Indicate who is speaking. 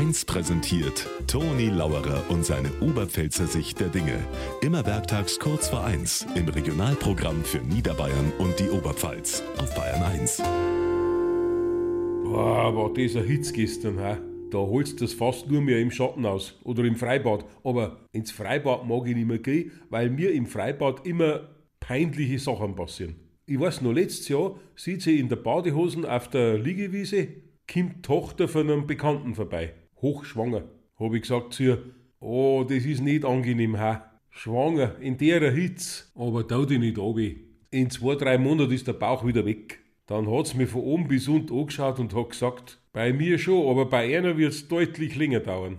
Speaker 1: 1 präsentiert Toni Lauerer und seine Oberpfälzer Sicht der Dinge. Immer werktags kurz vor 1 im Regionalprogramm für Niederbayern und die Oberpfalz auf Bayern 1.
Speaker 2: Boah, das ein Hitz gestern, hä? Da holst du das fast nur mehr im Schatten aus oder im Freibad. Aber ins Freibad mag ich nicht mehr gehen, weil mir im Freibad immer peinliche Sachen passieren. Ich weiß noch, letztes Jahr sieht sie in der Badehosen auf der Liegewiese, kommt Tochter von einem Bekannten vorbei, hochschwanger. Hab ich gesagt zu ihr, oh, das ist nicht angenehm, ha. Schwanger, in der Hitze, aber tau dich nicht ab. In zwei, drei Monaten ist der Bauch wieder weg. Dann hat's mir von oben bis unten angeschaut und hat gesagt, bei mir schon, aber bei einer wird's deutlich länger dauern.